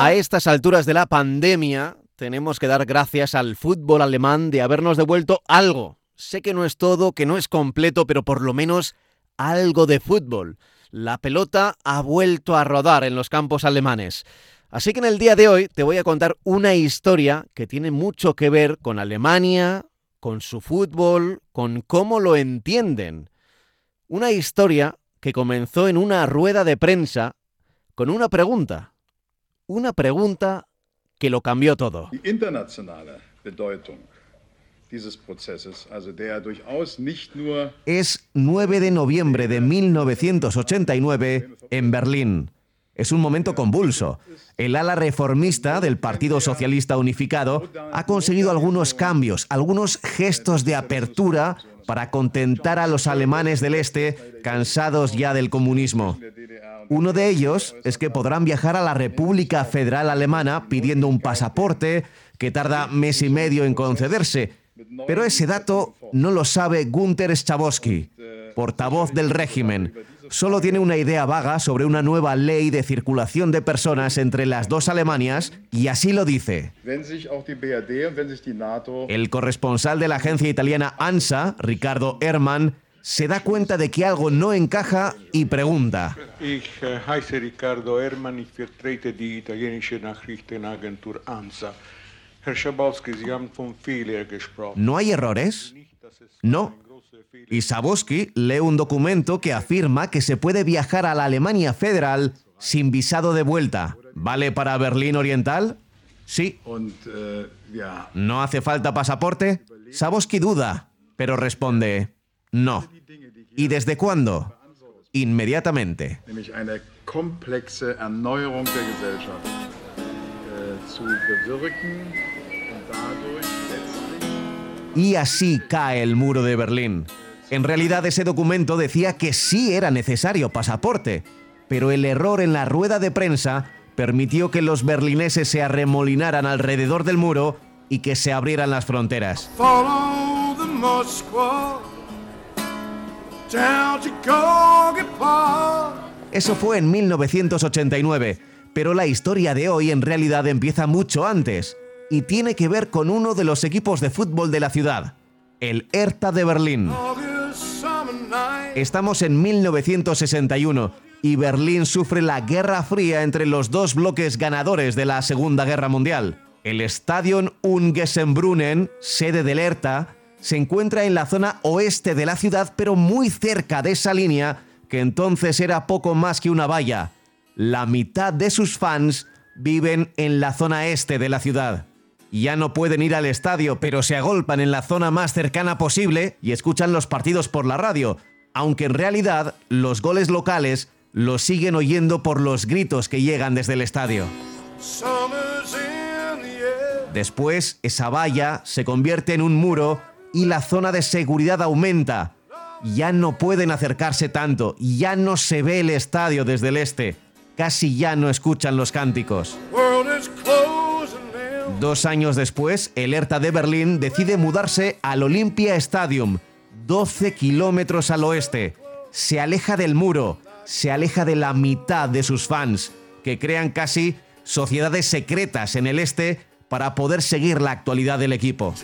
A estas alturas de la pandemia tenemos que dar gracias al fútbol alemán de habernos devuelto algo. Sé que no es todo, que no es completo, pero por lo menos algo de fútbol. La pelota ha vuelto a rodar en los campos alemanes. Así que en el día de hoy te voy a contar una historia que tiene mucho que ver con Alemania, con su fútbol, con cómo lo entienden. Una historia que comenzó en una rueda de prensa con una pregunta. Una pregunta que lo cambió todo. Die internationale Bedeutung dieses Prozesses, also der durchaus nicht nur Es 9 de noviembre de 1989 en Berlín. Es un momento convulso. El ala reformista del Partido Socialista Unificado ha conseguido algunos cambios, algunos gestos de apertura para contentar a los alemanes del Este cansados ya del comunismo. Uno de ellos es que podrán viajar a la República Federal Alemana pidiendo un pasaporte que tarda mes y medio en concederse. Pero ese dato no lo sabe Gunther Schabowski, portavoz del régimen. Solo tiene una idea vaga sobre una nueva ley de circulación de personas entre las dos Alemanias y así lo dice. El corresponsal de la agencia italiana ANSA, Ricardo Herman, se da cuenta de que algo no encaja y pregunta. Äh, Ricardo ANSA. ¿No hay errores? No. Y Saboski lee un documento que afirma que se puede viajar a la Alemania federal sin visado de vuelta. ¿Vale para Berlín Oriental? Sí. ¿No hace falta pasaporte? Saboski duda, pero responde, no. ¿Y desde cuándo? Inmediatamente. äh, zu bewirken und dadurch Y así cae el muro de Berlín. En realidad ese documento decía que sí era necesario pasaporte, pero el error en la rueda de prensa permitió que los berlineses se arremolinaran alrededor del muro y que se abrieran las fronteras. Eso fue en 1989, pero la historia de hoy en realidad empieza mucho antes y tiene que ver con uno de los equipos de fútbol de la ciudad, el Hertha de Berlín. Estamos en 1961 y Berlín sufre la Guerra Fría entre los dos bloques ganadores de la Segunda Guerra Mundial. El Stadion Ungesembrunnen, sede del Hertha, se encuentra en la zona oeste de la ciudad, pero muy cerca de esa línea que entonces era poco más que una valla. La mitad de sus fans viven en la zona este de la ciudad. Ya no pueden ir al estadio, pero se agolpan en la zona más cercana posible y escuchan los partidos por la radio, aunque en realidad los goles locales los siguen oyendo por los gritos que llegan desde el estadio. Después, esa valla se convierte en un muro y la zona de seguridad aumenta. Ya no pueden acercarse tanto, ya no se ve el estadio desde el este, casi ya no escuchan los cánticos. Dos años después, el Hertha de Berlín decide mudarse al Olympia Stadium, 12 kilómetros al oeste. Se aleja del muro, se aleja de la mitad de sus fans, que crean casi sociedades secretas en el este para poder seguir la actualidad del equipo.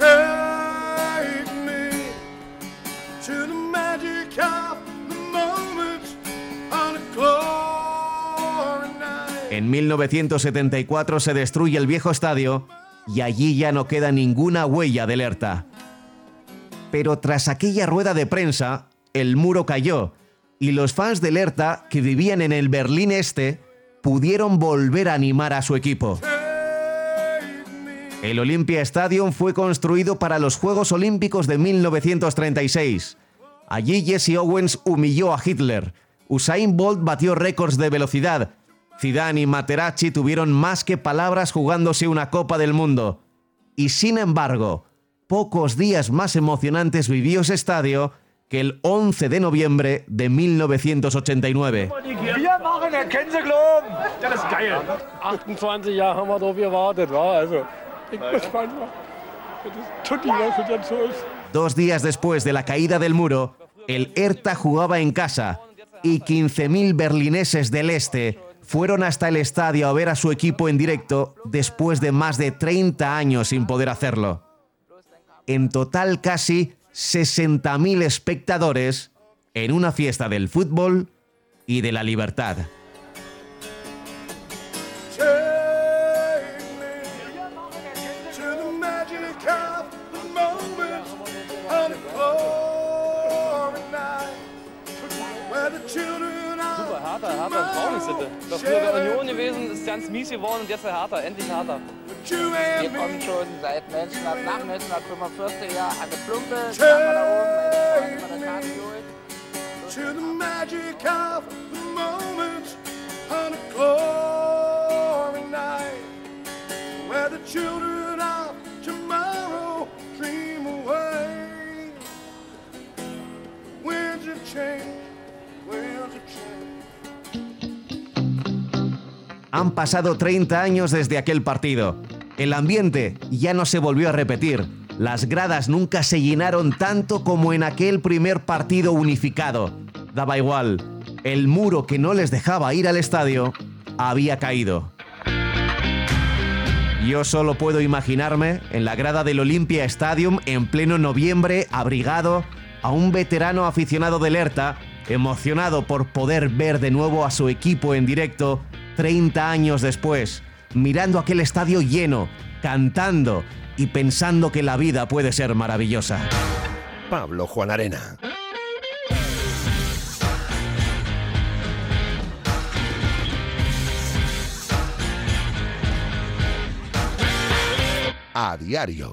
En 1974 se destruye el viejo estadio y allí ya no queda ninguna huella del Hertha. Pero tras aquella rueda de prensa, el muro cayó y los fans del Hertha que vivían en el Berlín Este pudieron volver a animar a su equipo. El Olympia Stadium fue construido para los Juegos Olímpicos de 1936. Allí Jesse Owens humilló a Hitler. Usain Bolt batió récords de velocidad. Zidane y Materazzi tuvieron más que palabras jugándose una Copa del Mundo. Y sin embargo, pocos días más emocionantes vivió ese estadio que el 11 de noviembre de 1989. Wir machen, er kennt sie glauben. Das ist geil. 28 Jahre haben wir drauf gewartet, wa? Also, ich bin gespannt. wa? Tutti, was dann so ist. Dos días después de la caída del muro, el Hertha jugaba en casa y 15.000 berlineses del este fueron hasta el estadio a ver a su equipo en directo después de más de 30 años sin poder hacerlo. En total casi 60.000 espectadores en una fiesta del fútbol y de la libertad. Hertha, Hertha ist Trauningssitte. Das früher wäre Union gewesen, ist ganz mies geworden und jetzt der Hertha, endlich Hertha. Wir kommen me. schon seit 1900, nach 1945 Jahr an der Plumpe, da oben, wir das Tag durch. to the magic of the moment on a glory Han pasado 30 años desde aquel partido. El ambiente ya no se volvió a repetir. Las gradas nunca se llenaron tanto como en aquel primer partido unificado. Daba igual. El muro que no les dejaba ir al estadio había caído. Yo solo puedo imaginarme en la grada del Olympia Stadium en pleno noviembre, abrigado, a un veterano aficionado del Hertha, emocionado por poder ver de nuevo a su equipo en directo 30 años después, mirando aquel estadio lleno, cantando y pensando que la vida puede ser maravillosa. Pablo Juan Arena. A diario.